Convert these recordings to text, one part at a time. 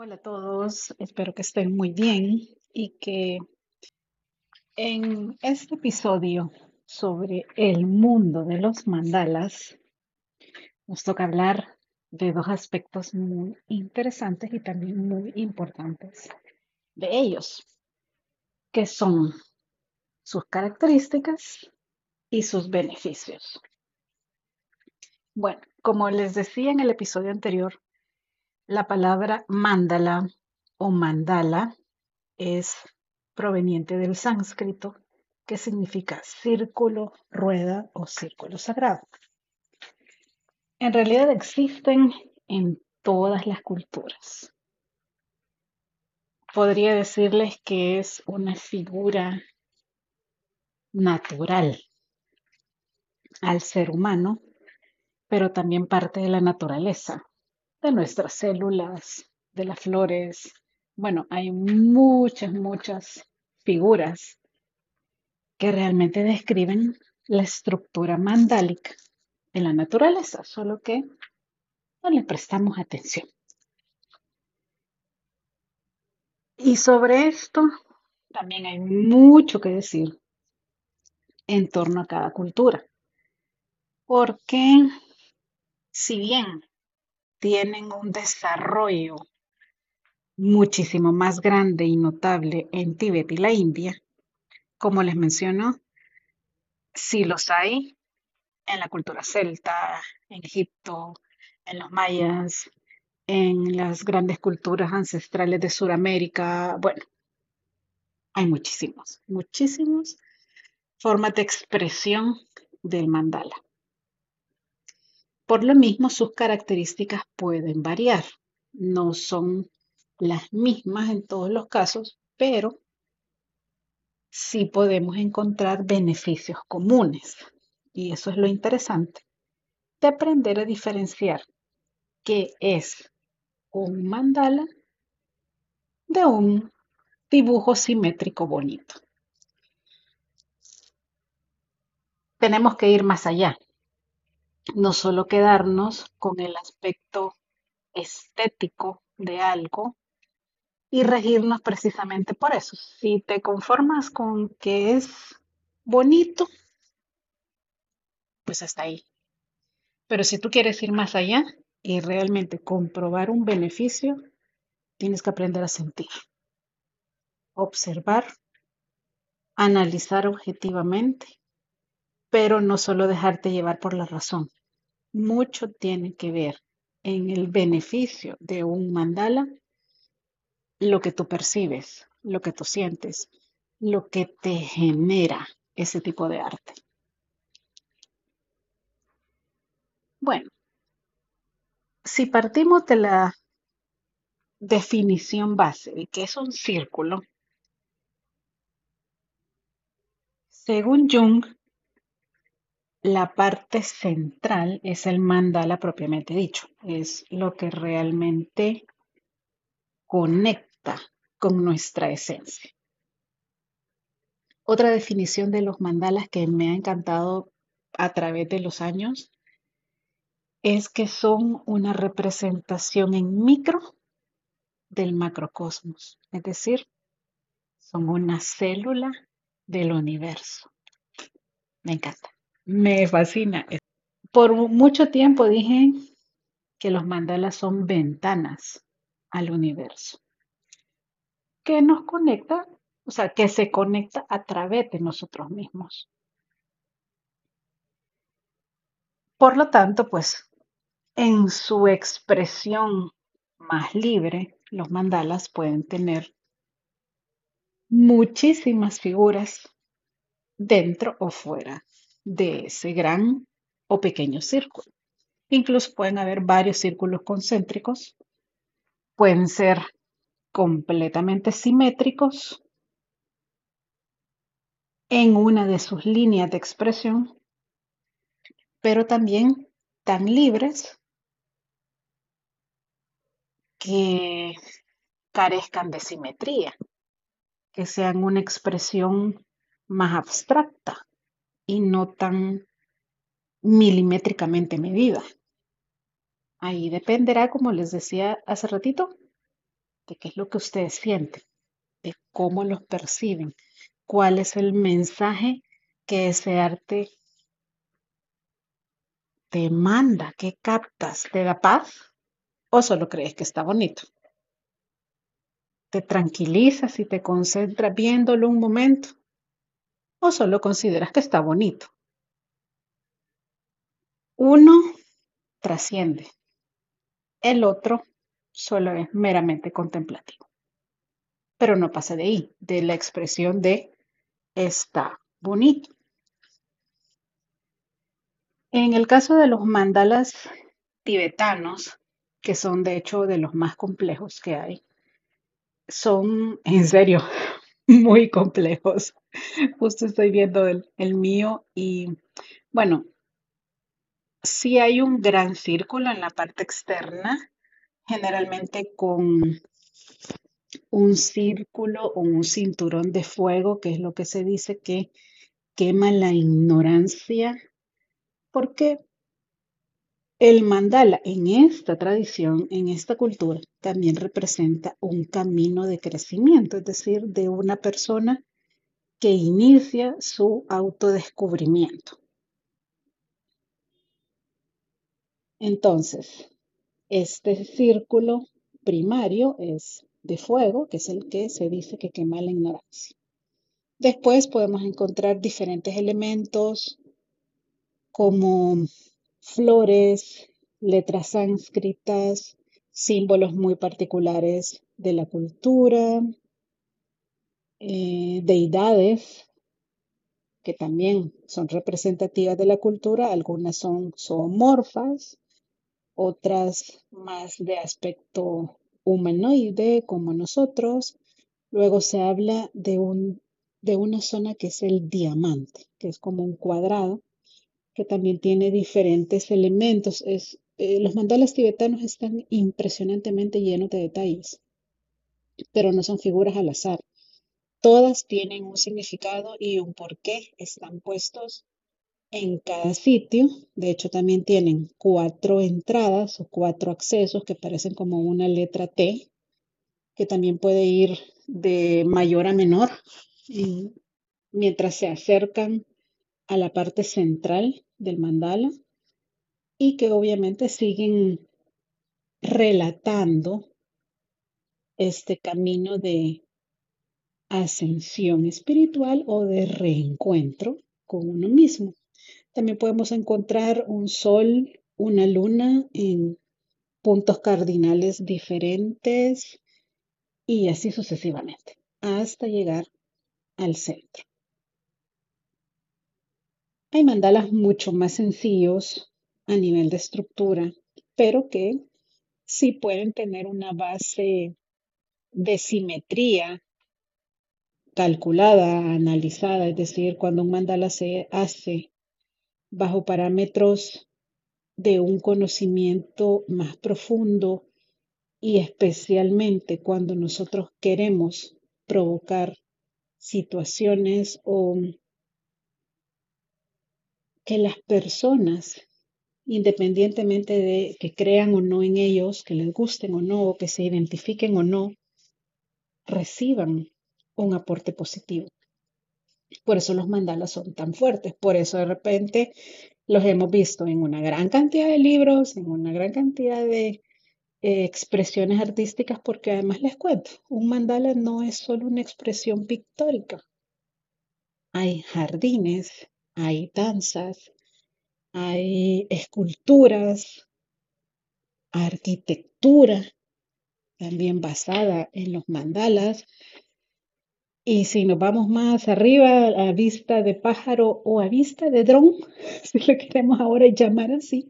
Hola a todos, espero que estén muy bien y que en este episodio sobre el mundo de los mandalas nos toca hablar de dos aspectos muy interesantes y también muy importantes de ellos, que son sus características y sus beneficios. Bueno, como les decía en el episodio anterior, la palabra mandala o mandala es proveniente del sánscrito que significa círculo, rueda o círculo sagrado. En realidad existen en todas las culturas. Podría decirles que es una figura natural al ser humano, pero también parte de la naturaleza de nuestras células, de las flores. Bueno, hay muchas, muchas figuras que realmente describen la estructura mandálica de la naturaleza, solo que no le prestamos atención. Y sobre esto también hay mucho que decir en torno a cada cultura, porque si bien tienen un desarrollo muchísimo más grande y notable en Tíbet y la India. Como les menciono, sí los hay en la cultura celta, en Egipto, en los mayas, en las grandes culturas ancestrales de Sudamérica. Bueno, hay muchísimos, muchísimos formas de expresión del mandala. Por lo mismo, sus características pueden variar. No son las mismas en todos los casos, pero sí podemos encontrar beneficios comunes. Y eso es lo interesante de aprender a diferenciar qué es un mandala de un dibujo simétrico bonito. Tenemos que ir más allá no solo quedarnos con el aspecto estético de algo y regirnos precisamente por eso. Si te conformas con que es bonito, pues hasta ahí. Pero si tú quieres ir más allá y realmente comprobar un beneficio, tienes que aprender a sentir, observar, analizar objetivamente, pero no solo dejarte llevar por la razón, mucho tiene que ver en el beneficio de un mandala lo que tú percibes, lo que tú sientes, lo que te genera ese tipo de arte. Bueno, si partimos de la definición base de que es un círculo, según Jung, la parte central es el mandala propiamente dicho, es lo que realmente conecta con nuestra esencia. Otra definición de los mandalas que me ha encantado a través de los años es que son una representación en micro del macrocosmos, es decir, son una célula del universo. Me encanta. Me fascina. Por mucho tiempo dije que los mandalas son ventanas al universo, que nos conecta, o sea, que se conecta a través de nosotros mismos. Por lo tanto, pues, en su expresión más libre, los mandalas pueden tener muchísimas figuras dentro o fuera de ese gran o pequeño círculo. Incluso pueden haber varios círculos concéntricos, pueden ser completamente simétricos en una de sus líneas de expresión, pero también tan libres que carezcan de simetría, que sean una expresión más abstracta y no tan milimétricamente medida. Ahí dependerá, como les decía hace ratito, de qué es lo que ustedes sienten, de cómo los perciben, cuál es el mensaje que ese arte te manda, qué captas, te da paz o solo crees que está bonito. ¿Te tranquilizas y te concentras viéndolo un momento? ¿O solo consideras que está bonito? Uno trasciende, el otro solo es meramente contemplativo. Pero no pasa de ahí, de la expresión de está bonito. En el caso de los mandalas tibetanos, que son de hecho de los más complejos que hay, son en serio muy complejos. Justo estoy viendo el, el mío y bueno, sí hay un gran círculo en la parte externa, generalmente con un círculo o un cinturón de fuego, que es lo que se dice que quema la ignorancia, porque el mandala en esta tradición, en esta cultura, también representa un camino de crecimiento, es decir, de una persona que inicia su autodescubrimiento. Entonces, este círculo primario es de fuego, que es el que se dice que quema la ignorancia. Después podemos encontrar diferentes elementos como flores, letras sánscritas, símbolos muy particulares de la cultura, eh, deidades que también son representativas de la cultura, algunas son zoomorfas, otras más de aspecto humanoide como nosotros. Luego se habla de, un, de una zona que es el diamante, que es como un cuadrado, que también tiene diferentes elementos. Es, eh, los mandalas tibetanos están impresionantemente llenos de detalles, pero no son figuras al azar. Todas tienen un significado y un porqué. Están puestos en cada sitio. De hecho, también tienen cuatro entradas o cuatro accesos que parecen como una letra T, que también puede ir de mayor a menor mientras se acercan a la parte central del mandala y que obviamente siguen relatando este camino de ascensión espiritual o de reencuentro con uno mismo. También podemos encontrar un sol, una luna en puntos cardinales diferentes y así sucesivamente, hasta llegar al centro. Hay mandalas mucho más sencillos a nivel de estructura, pero que sí pueden tener una base de simetría calculada, analizada, es decir, cuando un mandala se hace bajo parámetros de un conocimiento más profundo y especialmente cuando nosotros queremos provocar situaciones o que las personas, independientemente de que crean o no en ellos, que les gusten o no, o que se identifiquen o no, reciban un aporte positivo. Por eso los mandalas son tan fuertes, por eso de repente los hemos visto en una gran cantidad de libros, en una gran cantidad de eh, expresiones artísticas, porque además les cuento, un mandala no es solo una expresión pictórica. Hay jardines, hay danzas, hay esculturas, arquitectura, también basada en los mandalas. Y si nos vamos más arriba, a vista de pájaro o a vista de dron, si lo queremos ahora llamar así,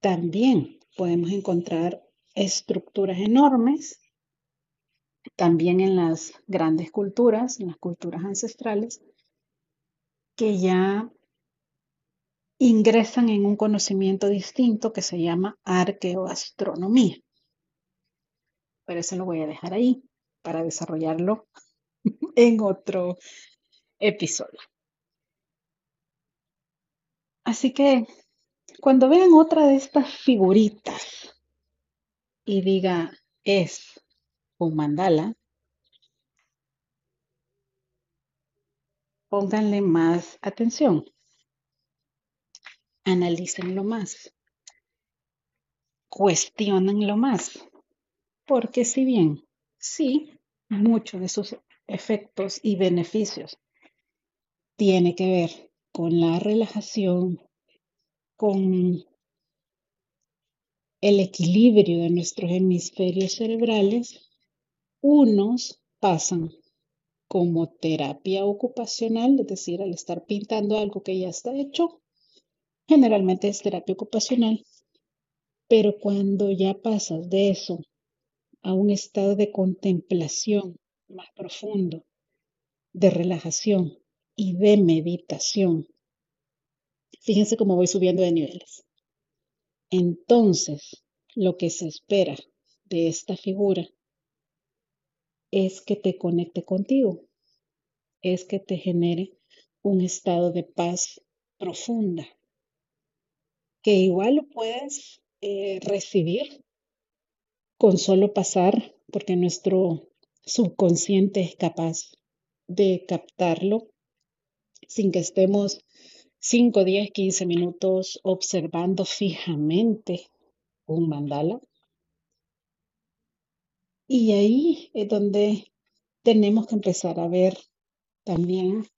también podemos encontrar estructuras enormes, también en las grandes culturas, en las culturas ancestrales, que ya ingresan en un conocimiento distinto que se llama arqueoastronomía. Pero eso lo voy a dejar ahí para desarrollarlo en otro episodio. Así que cuando vean otra de estas figuritas y diga, es un mandala, pónganle más atención, analícenlo más, cuestionenlo más, porque si bien sí, muchos de sus efectos y beneficios tiene que ver con la relajación, con el equilibrio de nuestros hemisferios cerebrales, unos pasan como terapia ocupacional, es decir, al estar pintando algo que ya está hecho, generalmente es terapia ocupacional, pero cuando ya pasas de eso a un estado de contemplación más profundo, de relajación y de meditación, fíjense cómo voy subiendo de niveles. Entonces, lo que se espera de esta figura es que te conecte contigo, es que te genere un estado de paz profunda, que igual lo puedes eh, recibir con solo pasar, porque nuestro subconsciente es capaz de captarlo sin que estemos 5, 10, 15 minutos observando fijamente un mandala. Y ahí es donde tenemos que empezar a ver también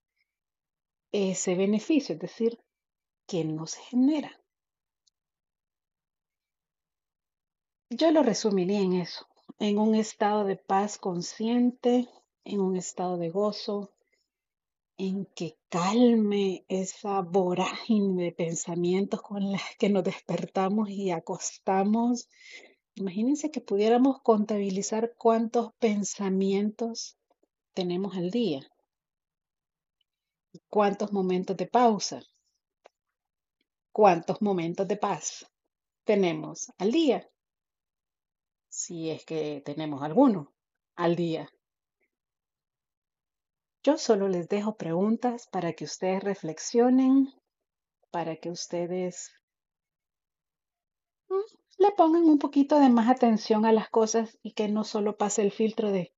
ese beneficio, es decir, que nos genera. Yo lo resumiría en eso, en un estado de paz consciente, en un estado de gozo, en que calme esa vorágine de pensamientos con las que nos despertamos y acostamos Imagínense que pudiéramos contabilizar cuántos pensamientos tenemos al día, cuántos momentos de pausa, cuántos momentos de paz tenemos al día, si es que tenemos alguno al día. Yo solo les dejo preguntas para que ustedes reflexionen, para que ustedes le pongan un poquito de más atención a las cosas y que no solo pase el filtro de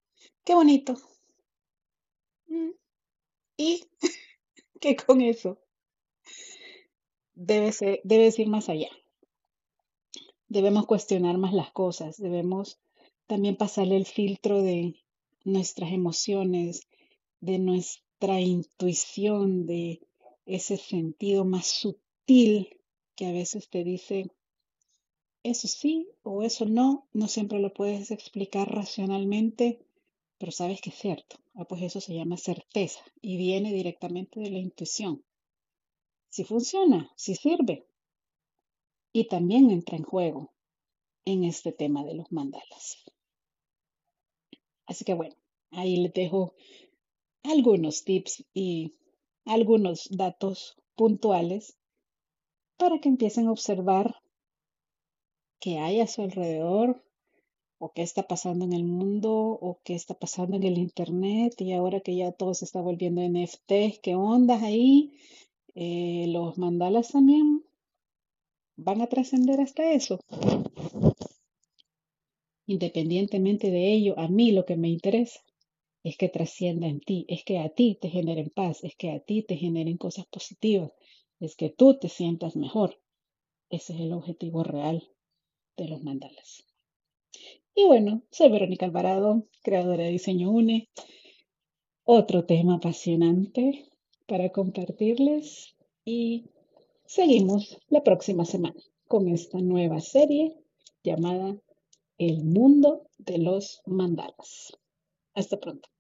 qué bonito. Mm, y que con eso debe, ser, debe ir más allá. Debemos cuestionar más las cosas, debemos también pasarle el filtro de nuestras emociones, de nuestra intuición, de ese sentido más sutil que a veces te dice, eso sí o eso no, no siempre lo puedes explicar racionalmente, pero sabes que es cierto. Ah, pues eso se llama certeza y viene directamente de la intuición. Si funciona, si sirve. Y también entra en juego en este tema de los mandalas. Así que bueno, ahí les dejo algunos tips y algunos datos puntuales para que empiecen a observar que hay a su alrededor o qué está pasando en el mundo o qué está pasando en el internet y ahora que ya todo se está volviendo NFT, qué ondas ahí, eh, los mandalas también van a trascender hasta eso. Independientemente de ello, a mí lo que me interesa es que trascienda en ti, es que a ti te generen paz, es que a ti te generen cosas positivas, es que tú te sientas mejor. Ese es el objetivo real de los mandalas. Y bueno, soy Verónica Alvarado, creadora de Diseño UNE. Otro tema apasionante para compartirles y seguimos la próxima semana con esta nueva serie llamada El mundo de los mandalas. Hasta pronto.